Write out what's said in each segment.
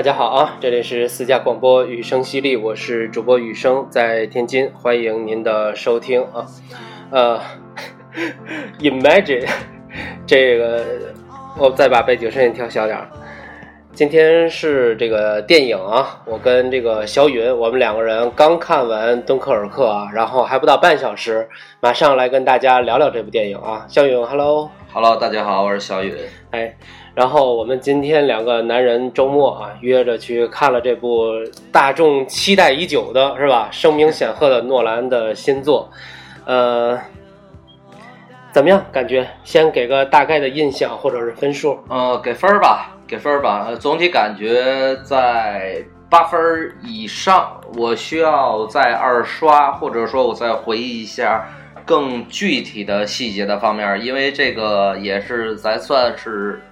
大家好啊，这里是私家广播雨声犀利，我是主播雨声，在天津，欢迎您的收听啊。呃，Imagine 这个，我再把背景声音调小点儿。今天是这个电影啊，我跟这个小云，我们两个人刚看完《敦刻尔克》啊，然后还不到半小时，马上来跟大家聊聊这部电影啊。小允，Hello，Hello，大家好，我是小云。哎。然后我们今天两个男人周末啊，约着去看了这部大众期待已久的，是吧？声名显赫的诺兰的新作，呃，怎么样？感觉先给个大概的印象或者是分数？呃，给分儿吧，给分儿吧。总体感觉在八分以上。我需要再二刷，或者说我再回忆一下更具体的细节的方面，因为这个也是咱算是。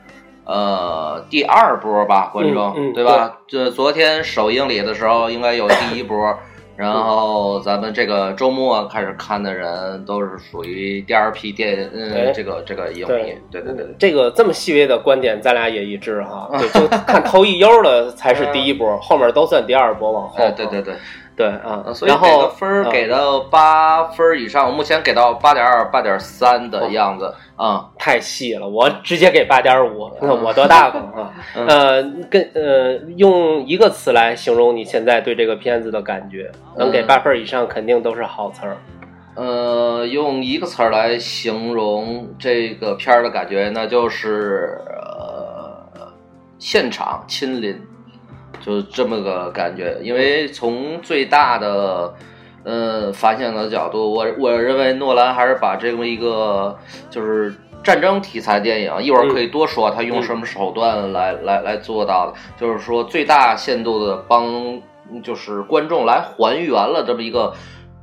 呃，第二波吧，观众，对吧？这昨天首映礼的时候，应该有第一波，然后咱们这个周末开始看的人，都是属于第二批电，嗯，这个这个影迷，对。对对，这个这么细微的观点，咱俩也一致哈，就看头一优的才是第一波，后面都算第二波往后，对对对。对啊，所以给的分儿给到八分以上，目前给到八点二、八点三的样子啊，太细了，我直接给八点五。那我多大方啊？呃，跟呃，用一个词来形容你现在对这个片子的感觉，能给八分以上，肯定都是好词儿。呃，用一个词儿来形容这个片儿的感觉，那就是呃，现场亲临。就这么个感觉，因为从最大的，呃，反响的角度，我我认为诺兰还是把这么一个就是战争题材电影，一会儿可以多说他用什么手段来来来做到的，就是说最大限度的帮就是观众来还原了这么一个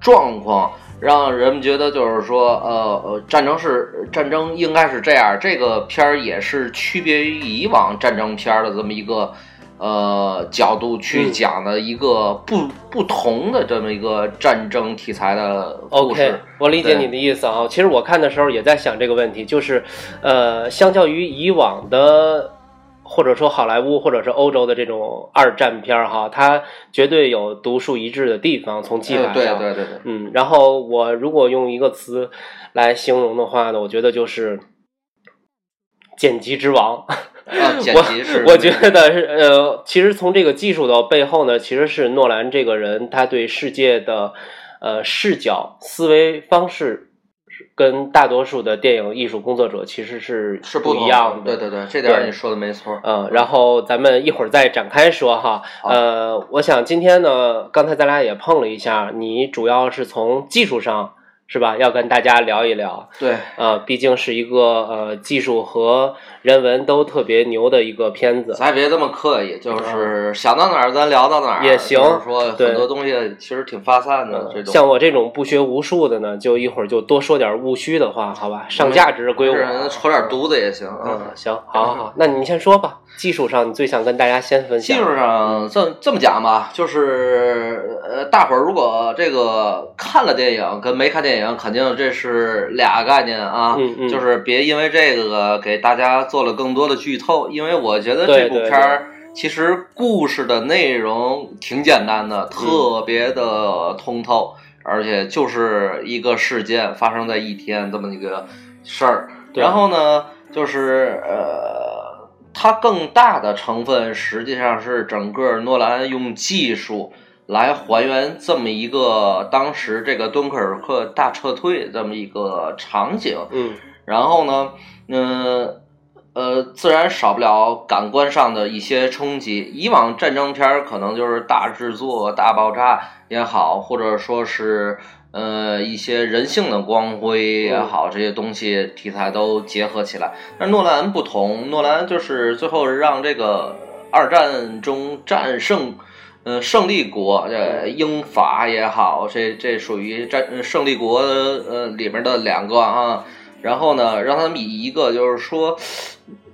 状况，让人们觉得就是说，呃呃，战争是战争应该是这样，这个片儿也是区别于以往战争片的这么一个。呃，角度去讲的一个不不同的这么一个战争题材的故事。我理解你的意思啊。其实我看的时候也在想这个问题，就是，呃，相较于以往的或者说好莱坞或者是欧洲的这种二战片儿哈，它绝对有独树一帜的地方，从技法上。对对对。嗯，然后我如果用一个词来形容的话呢，我觉得就是剪辑之王。我我觉得是呃，其实从这个技术的背后呢，其实是诺兰这个人他对世界的呃视角、思维方式，跟大多数的电影艺术工作者其实是是不一样的。对对对，这点你说的没错。嗯，然后咱们一会儿再展开说哈。呃，我想今天呢，刚才咱俩也碰了一下，你主要是从技术上。是吧？要跟大家聊一聊。对，呃，毕竟是一个呃技术和人文都特别牛的一个片子。咱别这么刻意，就是想到哪儿咱聊到哪儿也行。说很多东西其实挺发散的。这种像我这种不学无术的呢，就一会儿就多说点务虚的话，好吧？上价值归我。扯点犊子也行。嗯，行，好好好，那你先说吧。技术上，你最想跟大家先分享。技术上，这这么讲吧，就是呃，大伙儿如果这个看了电影跟没看电影，肯定这是俩概念啊。嗯嗯。就是别因为这个给大家做了更多的剧透，因为我觉得这部片儿其实故事的内容挺简单的，特别的通透，而且就是一个事件发生在一天这么一个事儿。然后呢，就是呃。它更大的成分实际上是整个诺兰用技术来还原这么一个当时这个敦刻尔克大撤退这么一个场景，嗯，然后呢，嗯，呃，自然少不了感官上的一些冲击。以往战争片儿可能就是大制作、大爆炸也好，或者说是。呃，一些人性的光辉也好，这些东西题材都结合起来。但诺兰不同，诺兰就是最后让这个二战中战胜，呃，胜利国，呃，英法也好，这这属于战胜利国呃里面的两个啊。然后呢，让他们以一个就是说，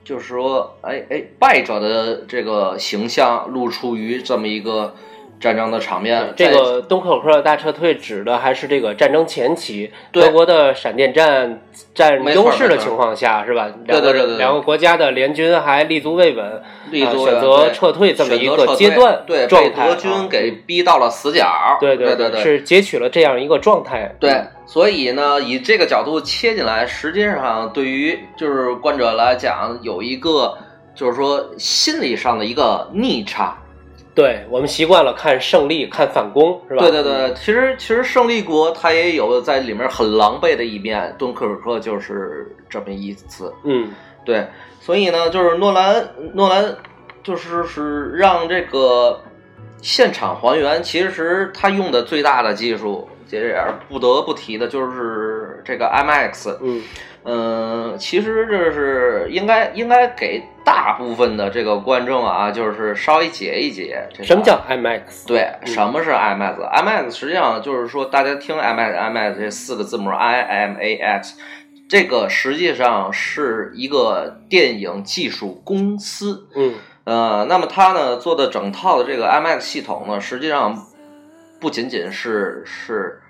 就是说，哎哎，败者的这个形象露出于这么一个。战争的场面。这在个敦刻尔克大撤退指的还是这个战争前期，德国的闪电战占优势的情况下，是吧？对对对对对两个国家的联军还立足未稳，立足啊选择撤退这么一个阶段对，状态啊被德军给逼到了死角。对对对对是截取了这样一个状态。对，所以呢，以这个角度切进来，实际上对于就是观者来讲，有一个就是说心理上的一个逆差。对我们习惯了看胜利、看反攻，是吧？对对对，其实其实胜利国他也有在里面很狼狈的一面，敦刻尔克就是这么一次。嗯，对，所以呢，就是诺兰，诺兰就是是让这个现场还原，其实他用的最大的技术，这点儿不得不提的就是这个 IMAX。嗯嗯，其实这是应该应该给大部分的这个观众啊，就是稍微解一解。这个什么叫 IMAX？对，嗯什么是 IMAX？IMAX 实际上就是说，大家听 IMAX，IMAX 这四个字母 I M A X，这个实际上是一个电影技术公司。嗯呃，那么它呢做的整套的这个 IMAX 系统呢，实际上不仅仅是是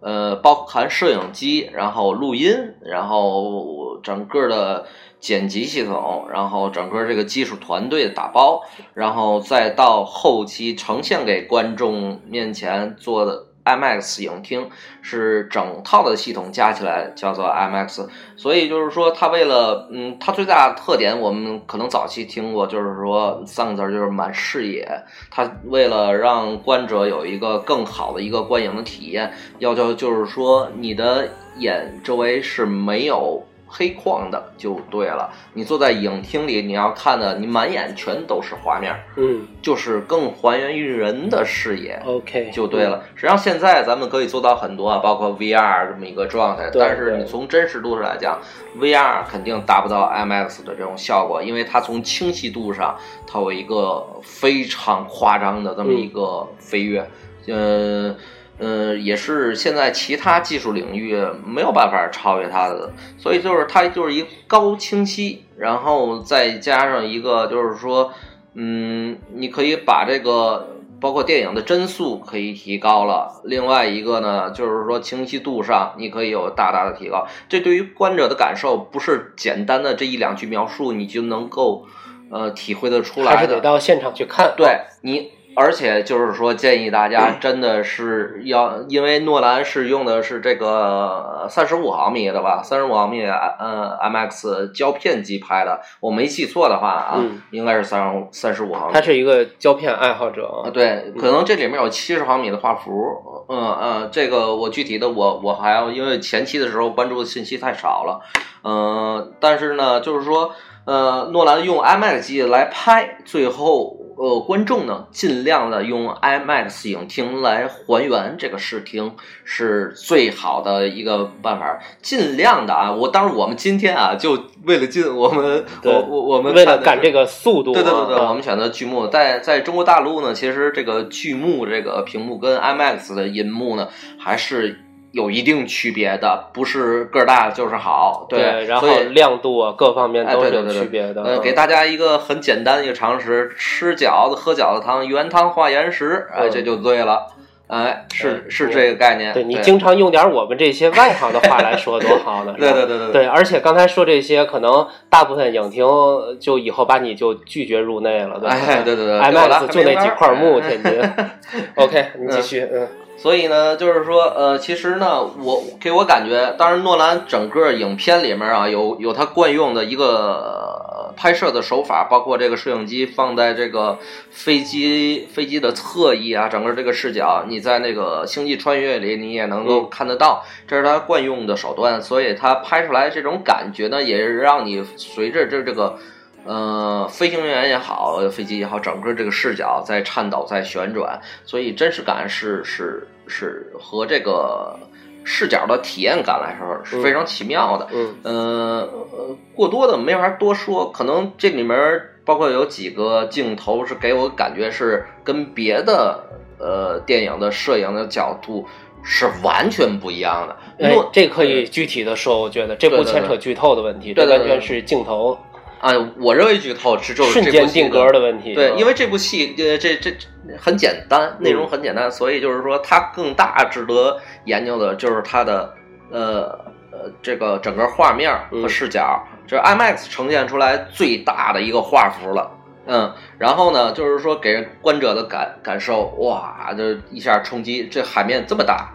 呃包含摄影机，然后录音，然后整个的剪辑系统，然后整个这个技术团队的打包，然后再到后期呈现给观众面前做的 IMAX 影厅，是整套的系统加起来叫做 IMAX。所以就是说，它为了，嗯，它最大的特点，我们可能早期听过，就是说三个字儿就是满视野。它为了让观者有一个更好的一个观影的体验，要求就是说你的眼周围是没有黑框的就对了。你坐在影厅里，你要看的，你满眼全都是画面，嗯就是更还原于人的视野。，OK，就对了。实际上现在咱们可以做到很多啊，包括 VR 这么一个状态，但是你从真实度上来讲，VR 肯定达不到 IMAX 的这种效果，因为它从清晰度上，它有一个非常夸张的这么一个飞跃，嗯。呃，也是现在其他技术领域没有办法超越它的，所以就是它就是一个高清晰，然后再加上一个就是说，嗯，你可以把这个包括电影的帧数可以提高了，另外一个呢，就是说清晰度上你可以有大大的提高。这对于观者的感受不是简单的这一两句描述你就能够呃体会得出来的，还是得到现场去看。对你，而且就是说，建议大家真的是要，因为诺兰是用的是这个三十五毫米的吧，三十五毫米嗯 MX 胶片机拍的，我没记错的话啊，嗯应该是三三十五毫米。他是一个胶片爱好者。对，可能这里面有七十毫米的画幅，嗯嗯，这个我具体的我我还要，因为前期的时候关注的信息太少了，嗯、但是呢，就是说，呃，诺兰用 IMAX 机来拍，最后呃，观众呢尽量的用 IMAX 影厅来还原这个视听是最好的一个办法，尽量的啊，我当然我们今天啊，就为了进我们对我我我们为了赶这个速度啊，对对对对，啊我们选择剧目，在在中国大陆呢，其实这个剧目这个屏幕跟 IMAX 的银幕呢，还是有一定区别的，不是个儿大就是好。对，然后亮度啊各方面哎，都是有区别的。呃，嗯给大家一个很简单的一个常识：吃饺子、喝饺子汤，原汤化原食，哎，嗯这就对了。哎，是嗯是这个概念。对你经常用点我们这些外行的话来说多好呢？对对对对对，而且刚才说这些，可能大部分影厅就以后把你就拒绝入内了，对吧？哎，对对对给我拉 IMAX 就那几块幕，哎天津。OK，你继续，嗯所以呢，就是说，呃，其实呢，我给我感觉，当然，诺兰整个影片里面啊，有有他惯用的一个呃拍摄的手法，包括这个摄影机放在这个飞机飞机的侧翼啊，整个这个视角，你在那个星际穿越里你也能够看得到，这是他惯用的手段，所以他拍出来这种感觉呢，也是让你随着这这个。呃，飞行员也好，飞机也好，整个这个视角在颤抖，在旋转，所以真实感是是是和这个视角的体验感来说是非常奇妙的。嗯呃，呃过多的没法多说，可能这里面包括有几个镜头是给我感觉是跟别的呃电影的摄影的角度是完全不一样的。哎，这可以具体的说，我觉得这不牵扯剧透的问题，这完全是镜头。啊，我认为剧透是就是瞬这部戏间定格的问题。对，嗯因为这部戏呃这这很简单，内容很简单，所以就是说它更大值得研究的就是它的呃呃这个整个画面和视角，就是 IMAX 呈现出来最大的一个画幅了。嗯，然后呢，就是说给人观者的感感受，哇，就一下冲击，这海面这么大，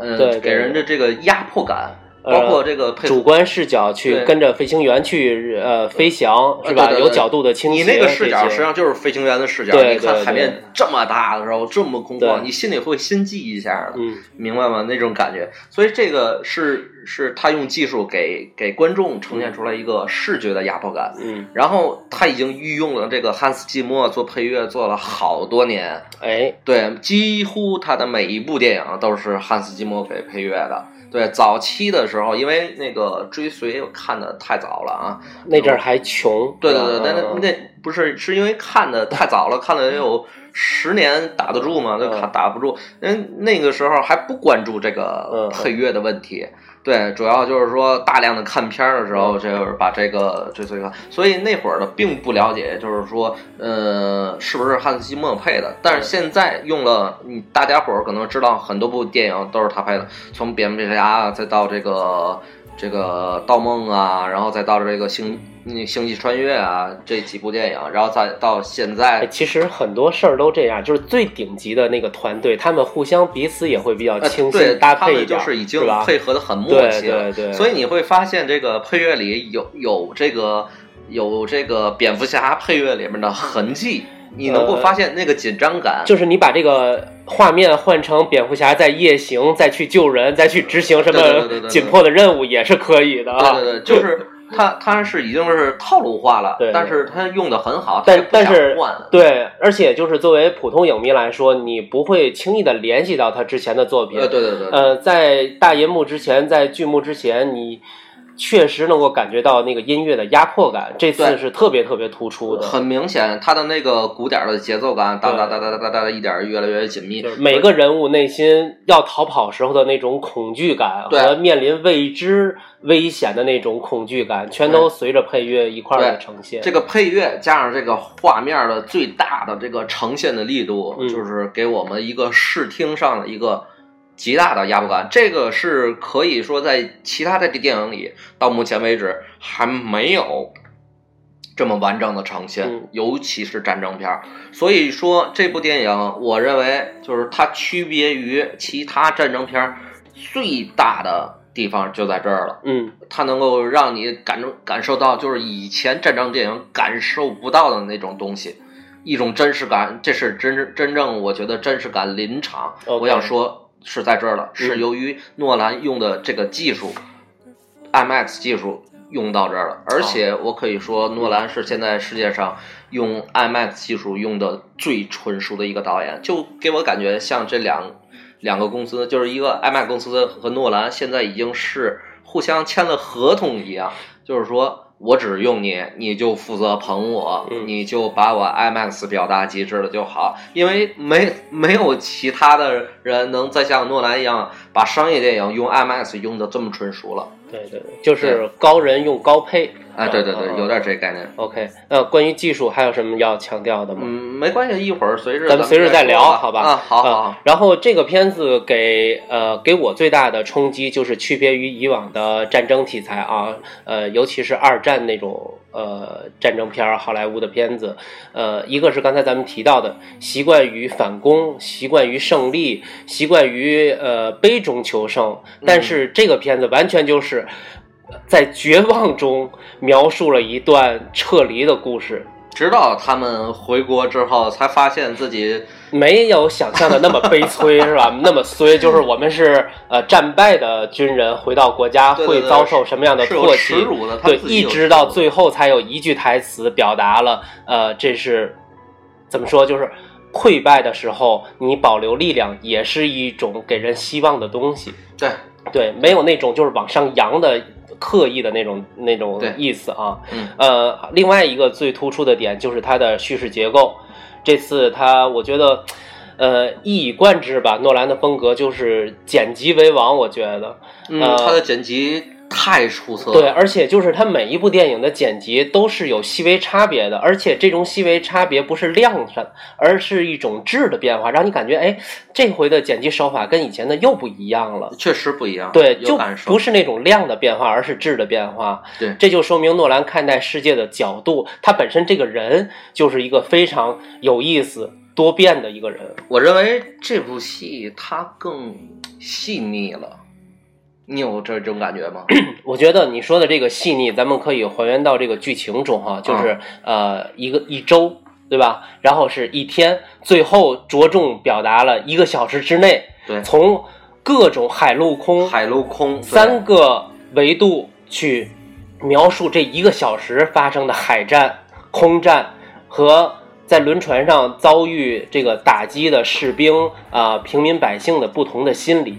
嗯，对对给人的这个压迫感，呃包括这个配合主观视角去跟着飞行员去呃飞翔，是吧？对对对有角度的倾斜。你那个视角实际上就是飞行员的视角。对你看海面这么大的时候，这么空旷，你心里会心悸一下的，嗯明白吗？那种感觉。所以这个是是他用技术给给观众呈现出来一个视觉的压迫感。嗯，然后他已经御用了这个汉斯季默做配乐做了好多年，哎，对，几乎他的每一部电影都是汉斯季默给配乐的。对，早期的时候，因为那个追随我看的太早了啊，那阵儿还穷。对对对，那嗯那那不是是因为看的太早了，看了得有 十年打得住吗？就看嗯打不住。那那个时候还不关注这个嗯配乐的问题，对，主要就是说大量的看片儿的时候，嗯就是把这个这这个，所以那会儿呢并不了解，就是说，呃，是不是汉斯季默配的？但是现在用了，你大家伙儿可能知道很多部电影都是他拍的，从蝙蝠侠再到这个。这个盗梦啊，然后再到这个星那星际穿越啊这几部电影，然后再到现哎在，其实很多事儿都这样，就是最顶级的那个团队，他们互相彼此也会比较清晰对搭配一点，就是已经吧？配合的很默契了，对对，所以你会发现这个配乐里有有这个有这个蝙蝠侠配乐里面的痕迹，你能够呃发现那个紧张感，就是你把这个画面换成蝙蝠侠在夜行，再去救人，再去执行什么紧迫的任务，也是可以的啊。对对对，就是他他是已经是套路化了，对对但是他用的很好，但但是换对，而且就是作为普通影迷来说，你不会轻易的联系到他之前的作品。呃对对对，呃，在大银幕之前，在剧目之前，你确实能够感觉到那个音乐的压迫感，这次是特别特别突出的。很明显，它的那个鼓点儿的节奏感，哒对哒哒哒哒哒哒，一点儿越来越紧密。每个人物内心要逃跑时候的那种恐惧感和面临未知危险的那种恐惧感，全都随着配乐一块儿的呈现。这个配乐加上这个画面的最大的这个呈现的力度，嗯就是给我们一个视听上的一个极大的压迫感。这个是可以说在其他的电影里到目前为止还没有这么完整的呈现，嗯尤其是战争片儿。所以说这部电影，我认为就是它区别于其他战争片儿最大的地方就在这儿了。嗯，它能够让你感受感受到，就是以前战争电影感受不到的那种东西，一种真实感。这是真真正我觉得真实感临场。我想说是在这儿了，嗯是由于诺兰用的这个技术，IMAX 技术用到这儿了。而且我可以说，诺兰是现在世界上用 IMAX 技术用的最纯熟的一个导演，就给我感觉像这两。两个公司就是一个 IMAX 公司和诺兰，现在已经是互相签了合同一样，就是说我只用你，你就负责捧我，嗯你就把我 IMAX 表达极致了就好，因为没没有其他的人能再像诺兰一样把商业电影用 IMAX 用的这么纯熟了。对对对，就是高人用高配。哎，对对对，嗯有点这概念。OK，那关于技术还有什么要强调的吗？嗯，没关系，一会儿随着咱们随时再聊好吧啊，好好啊好，然后这个片子给呃给我最大的冲击就是区别于以往的战争题材啊，呃，尤其是二战那种呃战争片儿，好莱坞的片子，呃，一个是刚才咱们提到的，习惯于反攻，习惯于胜利，习惯于呃杯中求胜，但是这个片子完全就是。在绝望中描述了一段撤离的故事，直到他们回国之后，才发现自己没有想象的那么悲催，是吧？那么衰，就是我们是呃战败的军人回到国家会遭受什么样的唾弃？对，一直到最后才有一句台词表达了，呃，这是怎么说？就是溃败的时候，你保留力量也是一种给人希望的东西。对对，没有那种就是往上扬的刻意的那种那种意思啊。嗯呃，另外一个最突出的点就是它的叙事结构。这次它，我觉得，呃，一以贯之吧。诺兰的风格就是剪辑为王，我觉得。嗯，呃他的剪辑太出色了。对，而且就是他每一部电影的剪辑都是有细微差别的，而且这种细微差别不是量上，而是一种质的变化，让你感觉哎，这回的剪辑手法跟以前的又不一样了。确实不一样。对，就。不是那种量的变化，而是质的变化。对这就说明诺兰看待世界的角度，他本身这个人就是一个非常有意思、多变的一个人。我认为这部戏它更细腻了。你有这种感觉吗？我觉得你说的这个细腻，咱们可以还原到这个剧情中哈，就是、呃一个一周，对吧？然后是一天，最后着重表达了一个小时之内，对，从各种海陆空海陆空三个维度去描述这一个小时发生的海战、空战和在轮船上遭遇这个打击的士兵啊、平民百姓的不同的心理。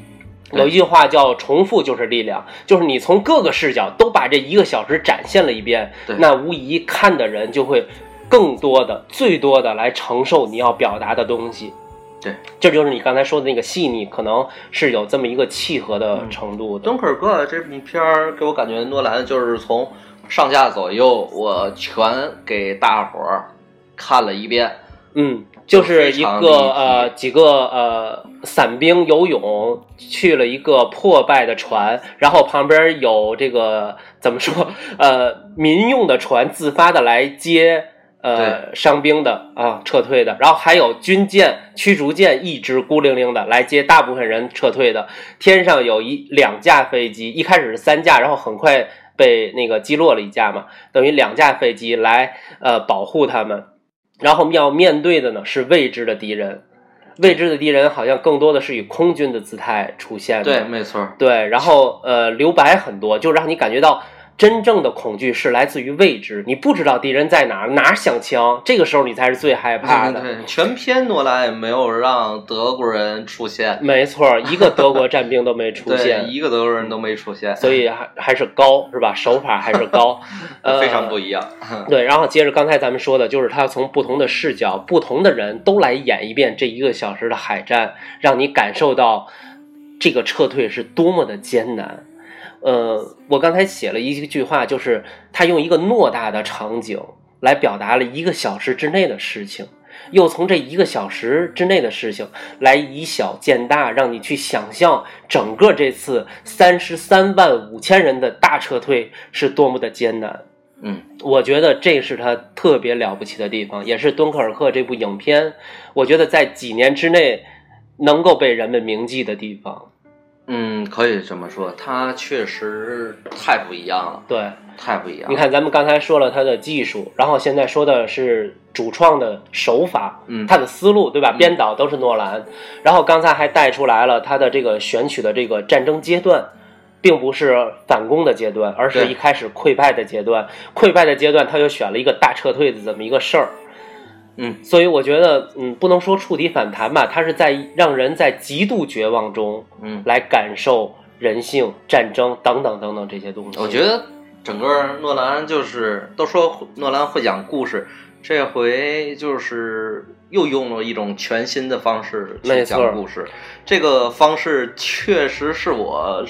有一句话叫“重复就是力量”，就是你从各个视角都把这一个小时展现了一遍，那无疑看的人就会更多的、最多的来承受你要表达的东西。对，这就是你刚才说的那个细腻，可能是有这么一个契合的程度的。敦刻尔克这部片儿给我感觉，诺兰就是从上下左右我全给大伙儿看了一遍。嗯，就是一个呃几个呃伞兵游泳去了一个破败的船，然后旁边有这个怎么说呃民用的船自发的来接呃伤兵的啊撤退的，然后还有军舰驱逐舰一直孤零零的来接大部分人撤退的，天上有一两架飞机，一开始是三架，然后很快被那个击落了一架嘛，等于两架飞机来呃保护他们。然后要面对的呢是未知的敌人，未知的敌人好像更多的是以空军的姿态出现的。对，没错。对，然后呃留白很多，就让你感觉到真正的恐惧是来自于未知，你不知道敌人在哪儿，哪儿响枪，这个时候你才是最害怕的。对，全篇诺兰也没有让德国人出现，没错，一个德国战兵都没出，现，一个德国人都没出现，所以还还是高是吧？手法还是高，呃，非常不一样。对，然后接着刚才咱们说的，就是他从不同的视角、不同的人都来演一遍这一个小时的海战，让你感受到这个撤退是多么的艰难。呃，我刚才写了一句话，就是他用一个偌大的场景来表达了一个小时之内的事情，又从这一个小时之内的事情来以小见大，让你去想象整个这次三十三万五千人的大撤退是多么的艰难。嗯，我觉得这是他特别了不起的地方，也是《敦刻尔克》这部影片，我觉得在几年之内能够被人们铭记的地方。嗯，可以这么说，他确实太不一样了，对，太不一样了。你看，咱们刚才说了他的技术，然后现在说的是主创的手法，嗯他的思路，对吧？嗯编导都是诺兰，然后刚才还带出来了他的这个选取的这个战争阶段。并不是反攻的阶段，而是一开始溃败的阶段。溃败的阶段，他又选了一个大撤退的这么一个事儿。嗯，所以我觉得，嗯，不能说触底反弹吧，它是在让人在极度绝望中嗯，来感受人性、战争等等等等这些东西。我觉得整个诺兰就是都说诺兰会讲故事，这回就是又用了一种全新的方式去讲故事。这个方式确实是我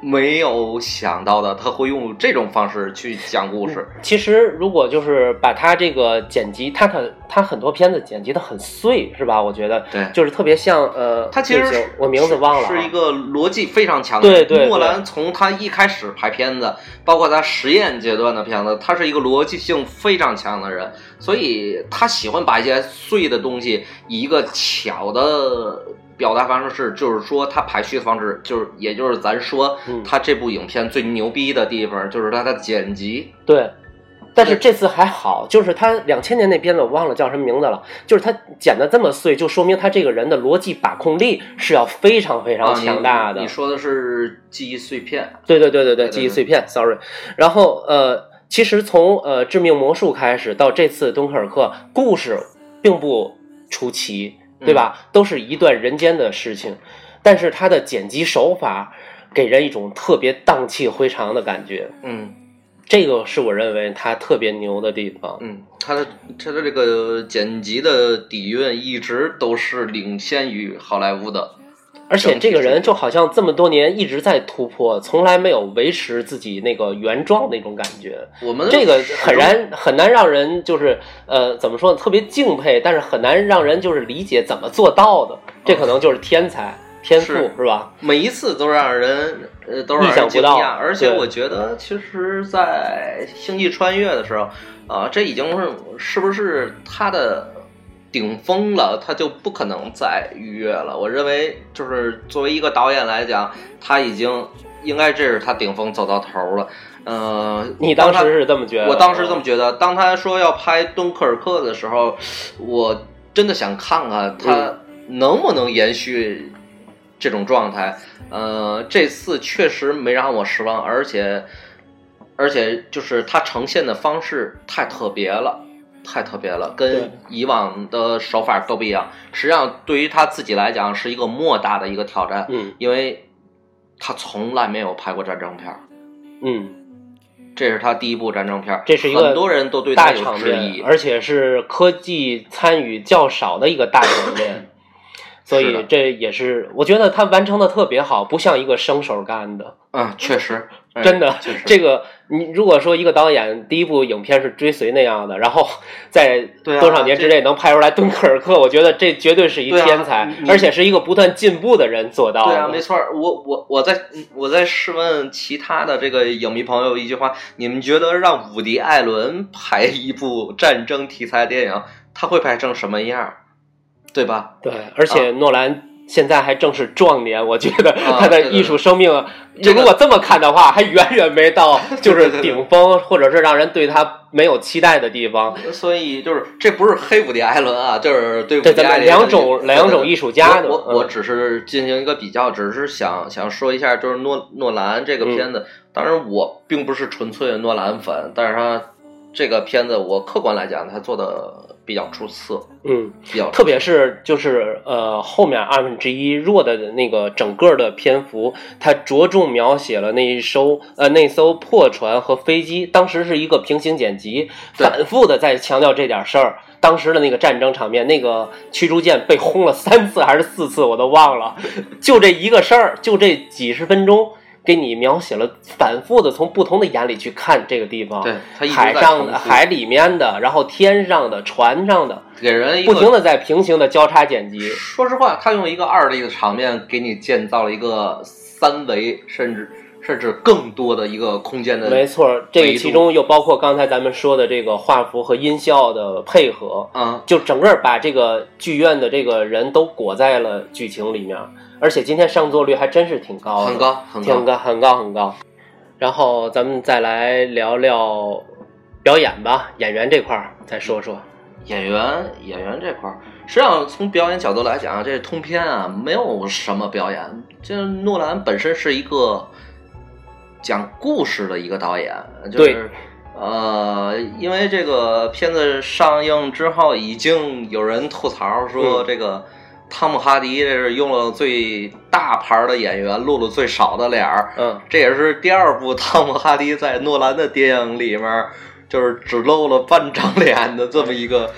没有想到的，他会用这种方式去讲故事。其实，如果就是把他这个剪辑，他很他很多片子剪辑的很碎，是吧？我觉得，对就是特别像呃，他其实我名字忘了啊，是一个逻辑非常强的人。对对对诺兰从他一开始拍片子，包括他实验阶段的片子，他是一个逻辑性非常强的人，所以他喜欢把一些碎的东西以一个巧的。表达方式就是说，他排序的方式就是，也就是咱说嗯，他这部影片最牛逼的地方就是他的剪辑。对。但是这次还好，就是他两千年那片子我忘了叫什么名字了，就是他剪的这么碎，就说明他这个人的逻辑把控力是要非常非常强大的。你说的是记忆碎片，对对对，对对记忆碎片，sorry。然后呃，其实从呃致命魔术开始到这次敦刻尔克，故事并不出奇，对吧？都是一段人间的事情，但是它的剪辑手法给人一种特别荡气回肠的感觉，嗯这个是我认为它特别牛的地方。嗯，他的他的这个剪辑的底蕴一直都是领先于好莱坞的。而且这个人就好像这么多年一直在突破，从来没有维持自己那个原状那种感觉。我们这个很终难很难让人就是呃怎么说呢，特别敬佩，但是很难让人就是理解怎么做到的。这可能就是天才天赋是是吧？每一次都让人呃都让意想不到人惊讶，而且我觉得其实，在星际穿越的时候啊、这已经是是不是他的顶峰了？他就不可能再逾越了。我认为，就是作为一个导演来讲，他已经应该这是他顶峰走到头了。呃，你当时是这么觉得？我当时这么觉得。当他说要拍《敦刻尔克》的时候，我真的想看看他能不能延续这种状态。呃，这次确实没让我失望，而且而且就是他呈现的方式太特别了。太特别了，跟以往的手法都不一样。实际上，对于他自己来讲，是一个莫大的一个挑战，嗯。因为他从来没有拍过战争片儿。嗯，这是他第一部战争片儿，这是一个很多人都对他大有质疑，，而且是科技参与较少的一个大场面，所以这也是我觉得他完成的特别好，不像一个生手干的。嗯，确实，哎真的这个你如果说一个导演第一部影片是追随那样的，然后在多少年之内能拍出来《敦刻尔克》，我觉得这绝对是一天才，你而且是一个不断进步的人做到的。对啊，没错儿。我我我在我在试问其他的这个影迷朋友一句话：你们觉得让伍迪·艾伦拍一部战争题材电影，他会拍成什么样儿？对吧？对，而且诺兰现在还正是壮年，我觉得啊他的艺术生命，这个如果这么看的话，还远远没到就是顶峰，或者是让人对他没有期待的地方。所以就是这不是黑伍迪·艾伦啊，就是对伍迪·艾伦两种两种艺术家的，我我只是进行一个比较，只是想想说一下，就是诺诺兰这个片嗯子。当然，我并不是纯粹的诺兰粉，但是他这个片子，我客观来讲，它做的比较出色，嗯。比较特别是就是呃后面二分之一弱的那个整个的篇幅，它着重描写了那一艘呃那艘破船和飞机，当时是一个平行剪辑，反复的在强调这点事儿。当时的那个战争场面，那个驱逐舰被轰了三次还是四次，我都忘了。就这一个事儿，就这几十分钟，给你描写了反复的从不同的眼里去看这个地方。对海上的、海里面的，然后天上的、船上的，给人不停。的在平行的交叉剪辑。说实话，他用一个二 D 的场面给你建造了一个三维，甚至甚至更多的一个空间的没错，这个其中又包括刚才咱们说的这个画幅和音效的配合，嗯，就整个把这个剧院的这个人都裹在了剧情里面，而且今天上座率还真是挺高的，很高很高。很高很高。然后咱们再来聊聊表演吧，演员这块儿再说说。演员演员这块儿，实际上从表演角度来讲，这通篇啊没有什么表演。这诺兰本身是一个讲故事的一个导演，就是呃，因为这个片子上映之后，已经有人吐槽说嗯这个。汤姆哈迪这是用了最大牌的演员，露了最少的脸儿，嗯，这也是第二部汤姆哈迪在诺兰的电影里面，就是只露了半张脸的这么一个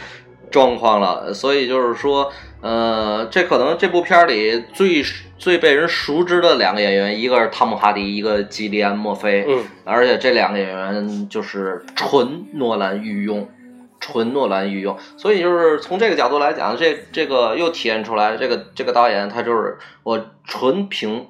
状况了。所以就是说，呃，这可能这部片儿里最最被人熟知的两个演员，一个是汤姆哈迪，一个基里安墨菲。嗯，而且这两个演员就是纯诺兰御用。纯诺兰御用，所以就是从这个角度来讲，这这个又体现出来，这个这个导演他就是我纯凭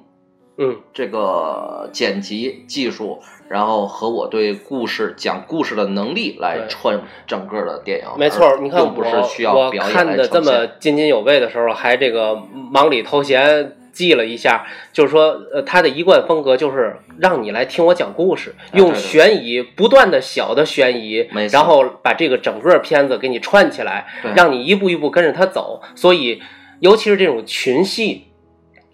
嗯，这个剪辑技术，然后和我对故事讲故事的能力来串整个的电影。没错儿，你看并不是我需要我看的这么津津有味的时候，还这个忙里偷闲记了一下，就是说，呃，他的一贯风格就是让你来听我讲故事，用悬疑不断的小的悬疑然后把这个整个片子给你串起来，让你一步一步跟着他走。所以，尤其是这种群戏，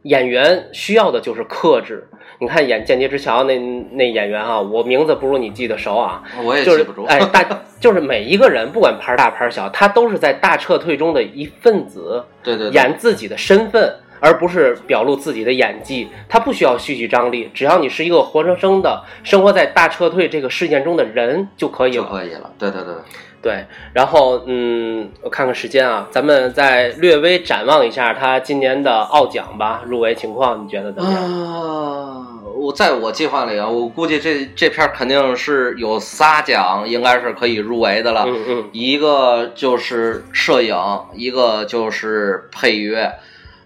演员需要的就是克制。你看演《间谍之桥》那那演员啊，我名字不如你记得熟啊，我也就是记不住。哎，大就是每一个人，不管牌儿大牌儿小，他都是在大撤退中的一份子，对对对，演自己的身份，而不是表露自己的演技。他不需要戏剧张力，只要你是一个活生生的生活在大撤退这个事件中的人就可以了。就可以了。对对对，对，然后嗯，我看看时间啊，咱们再略微展望一下他今年的奥奖吧，入围情况，你觉得怎么样？啊，我在我计划里啊，我估计这这片儿肯定是有仨奖，应该是可以入围的了。嗯嗯一个就是摄影，一个就是配乐，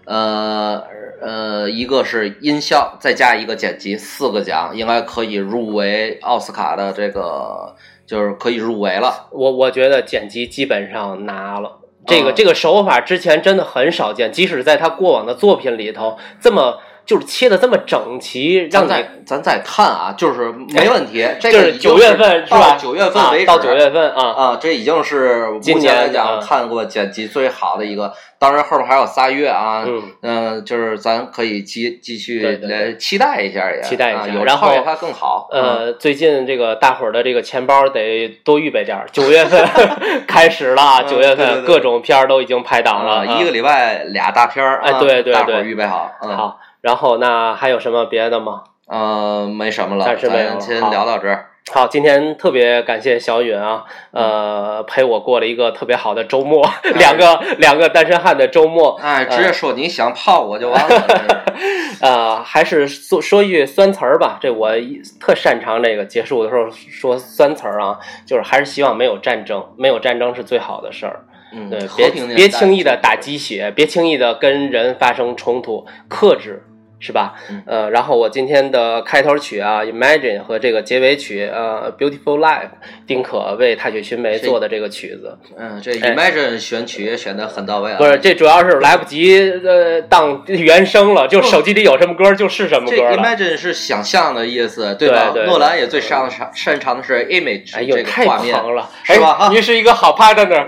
呃呃，一个是音效，再加一个剪辑，四个奖应该可以入围奥斯卡的这个，就是可以入围了。我我觉得剪辑基本上拿了。这个、嗯这个手法之前真的很少见，即使在他过往的作品里头，这么就是切的这么整齐，让再咱再看啊，就是没问题。这个是九月份是吧？到九月份为止，啊到九月份啊，啊，这已经是目今前来年啊讲看过剪辑最好的一个。当然后面还有仨月啊，嗯嗯，就是咱可以继继续来期待一下也，期待一下然后它更好。嗯，呃，最近这个大伙儿的这个钱包得多预备点儿，九月份 开始了，嗯九月份各种片儿都已经排档了，啊，一个礼拜俩大片儿，哎啊对对对大伙儿预备好。嗯，好。然后那还有什么别的吗？呃，没什么了，暂时没有咱先聊到这儿。好，今天特别感谢小允啊，呃，陪我过了一个特别好的周末，两个两个单身汉的周末，哎，直接说你想泡我就完了。呃，还是说说一句酸词儿吧，这我一特擅长这个结束的时候说酸词儿啊，就是还是希望没有战争，没有战争是最好的事儿。嗯，对，别别轻易的打鸡血，别轻易的跟人发生冲突，克制。是吧？嗯呃，然后我今天的开头曲啊，《Imagine》和这个结尾曲，呃，《Beautiful Life》，丁可为踏雪寻梅做的这个曲子，嗯，这哎 Imagine 选曲也选的很到位啊。不是，这主要是来不及呃当原声了，就手机里有什么歌就是什么歌了。imagine 是想象的意思，对吧？对对诺兰也最擅长擅长的是 image 哎呦，这个太画面。狂了，是吧哎，您是一个好 partner。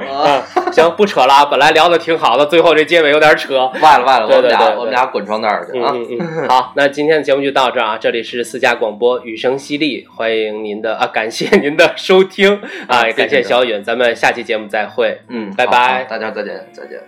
行，不扯了啊，本来聊的挺好的，最后这结尾有点扯。歪了歪了，我们俩我们俩滚床单儿去啊！好，那今天的节目就到这儿啊！这里是私家广播，雨声淅沥，欢迎您的啊，感谢您的收听啊，啊也感谢小允，咱们下期节目再会。嗯，拜拜大家再见，再见。